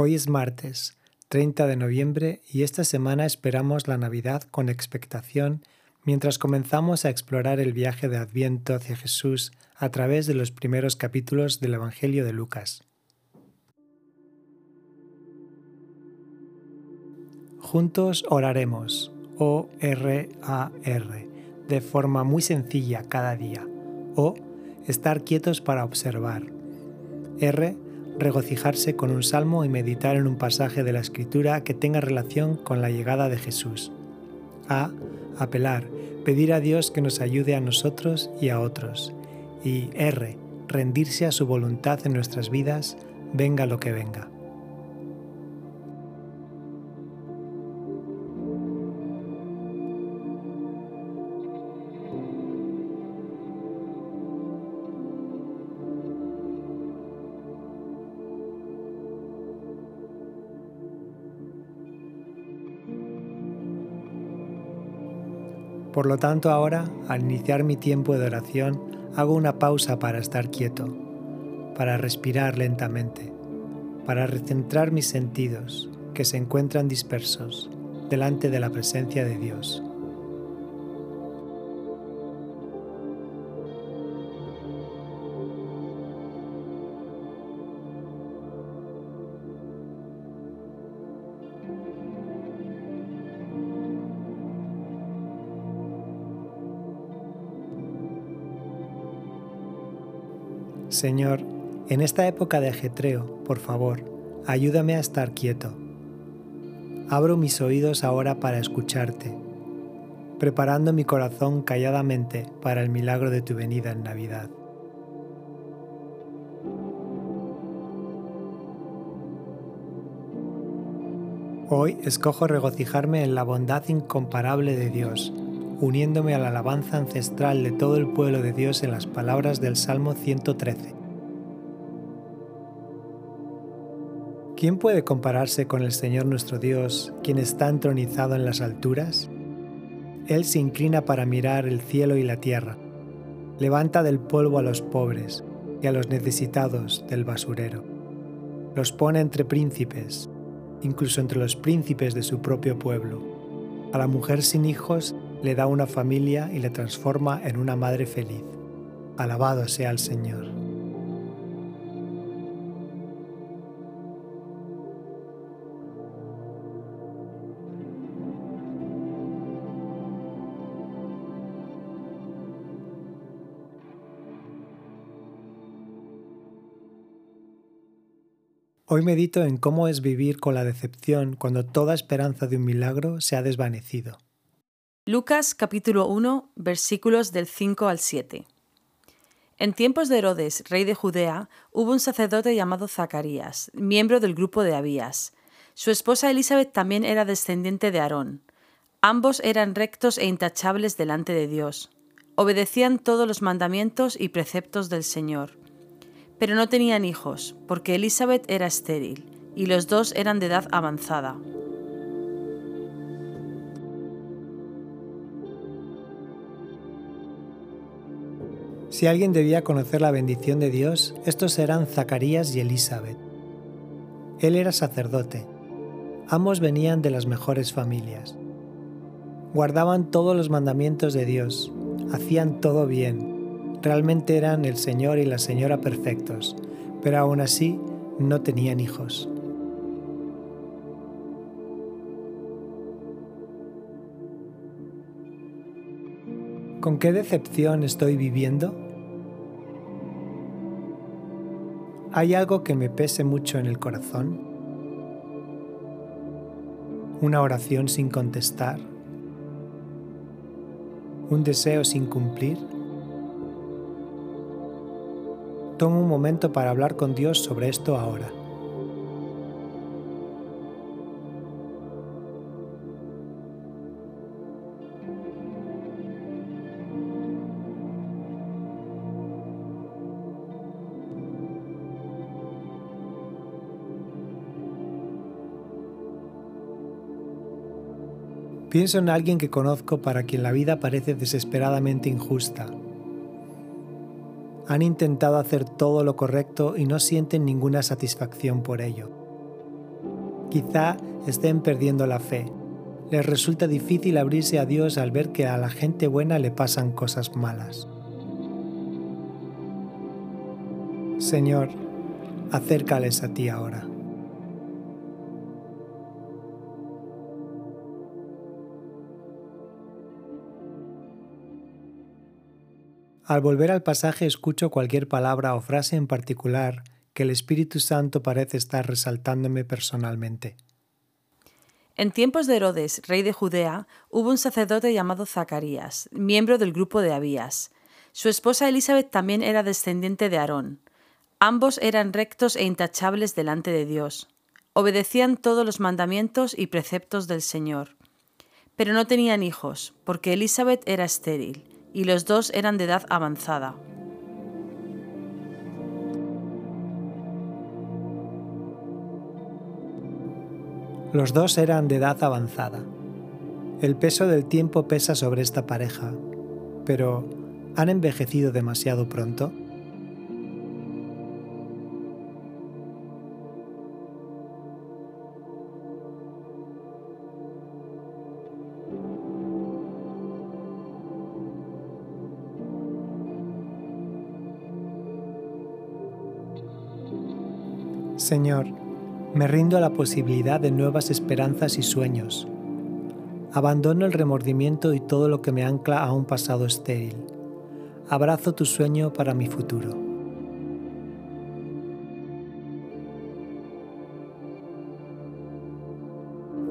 Hoy es martes, 30 de noviembre, y esta semana esperamos la Navidad con expectación mientras comenzamos a explorar el viaje de Adviento hacia Jesús a través de los primeros capítulos del Evangelio de Lucas. Juntos oraremos, O-R-A-R, de forma muy sencilla cada día, o estar quietos para observar. R regocijarse con un salmo y meditar en un pasaje de la Escritura que tenga relación con la llegada de Jesús. A. Apelar, pedir a Dios que nos ayude a nosotros y a otros. Y R. Rendirse a su voluntad en nuestras vidas, venga lo que venga. Por lo tanto ahora, al iniciar mi tiempo de oración, hago una pausa para estar quieto, para respirar lentamente, para recentrar mis sentidos, que se encuentran dispersos, delante de la presencia de Dios. Señor, en esta época de ajetreo, por favor, ayúdame a estar quieto. Abro mis oídos ahora para escucharte, preparando mi corazón calladamente para el milagro de tu venida en Navidad. Hoy escojo regocijarme en la bondad incomparable de Dios uniéndome a la alabanza ancestral de todo el pueblo de Dios en las palabras del Salmo 113. ¿Quién puede compararse con el Señor nuestro Dios, quien está entronizado en las alturas? Él se inclina para mirar el cielo y la tierra, levanta del polvo a los pobres y a los necesitados del basurero. Los pone entre príncipes, incluso entre los príncipes de su propio pueblo. A la mujer sin hijos le da una familia y le transforma en una madre feliz. Alabado sea el Señor. Hoy medito en cómo es vivir con la decepción cuando toda esperanza de un milagro se ha desvanecido. Lucas capítulo 1 versículos del 5 al 7. En tiempos de Herodes, rey de Judea, hubo un sacerdote llamado Zacarías, miembro del grupo de Abías. Su esposa Elizabeth también era descendiente de Aarón. Ambos eran rectos e intachables delante de Dios. Obedecían todos los mandamientos y preceptos del Señor. Pero no tenían hijos, porque Elizabeth era estéril, y los dos eran de edad avanzada. Si alguien debía conocer la bendición de Dios, estos eran Zacarías y Elizabeth. Él era sacerdote. Ambos venían de las mejores familias. Guardaban todos los mandamientos de Dios, hacían todo bien, realmente eran el Señor y la Señora perfectos, pero aún así no tenían hijos. ¿Con qué decepción estoy viviendo? ¿Hay algo que me pese mucho en el corazón? ¿Una oración sin contestar? ¿Un deseo sin cumplir? Tomo un momento para hablar con Dios sobre esto ahora. Pienso en alguien que conozco para quien la vida parece desesperadamente injusta. Han intentado hacer todo lo correcto y no sienten ninguna satisfacción por ello. Quizá estén perdiendo la fe. Les resulta difícil abrirse a Dios al ver que a la gente buena le pasan cosas malas. Señor, acércales a ti ahora. Al volver al pasaje escucho cualquier palabra o frase en particular que el Espíritu Santo parece estar resaltándome personalmente. En tiempos de Herodes, rey de Judea, hubo un sacerdote llamado Zacarías, miembro del grupo de Abías. Su esposa Elizabeth también era descendiente de Aarón. Ambos eran rectos e intachables delante de Dios. Obedecían todos los mandamientos y preceptos del Señor. Pero no tenían hijos, porque Elizabeth era estéril y los dos eran de edad avanzada. Los dos eran de edad avanzada. El peso del tiempo pesa sobre esta pareja, pero ¿han envejecido demasiado pronto? Señor, me rindo a la posibilidad de nuevas esperanzas y sueños. Abandono el remordimiento y todo lo que me ancla a un pasado estéril. Abrazo tu sueño para mi futuro.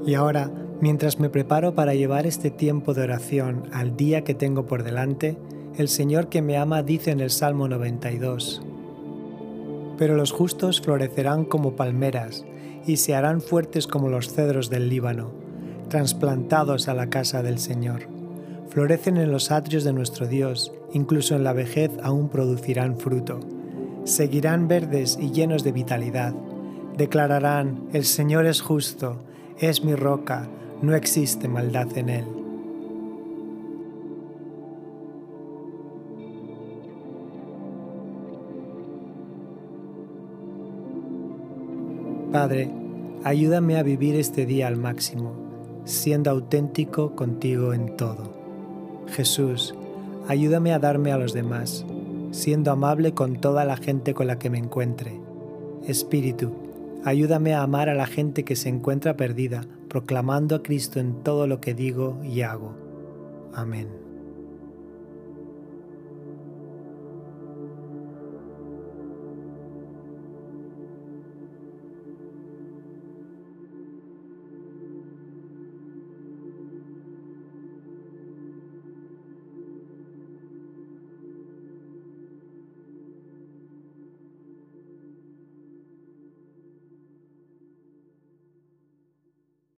Y ahora, mientras me preparo para llevar este tiempo de oración al día que tengo por delante, el Señor que me ama dice en el Salmo 92, pero los justos florecerán como palmeras y se harán fuertes como los cedros del Líbano, trasplantados a la casa del Señor. Florecen en los atrios de nuestro Dios, incluso en la vejez aún producirán fruto. Seguirán verdes y llenos de vitalidad. Declararán, el Señor es justo, es mi roca, no existe maldad en él. Padre, ayúdame a vivir este día al máximo, siendo auténtico contigo en todo. Jesús, ayúdame a darme a los demás, siendo amable con toda la gente con la que me encuentre. Espíritu, ayúdame a amar a la gente que se encuentra perdida, proclamando a Cristo en todo lo que digo y hago. Amén.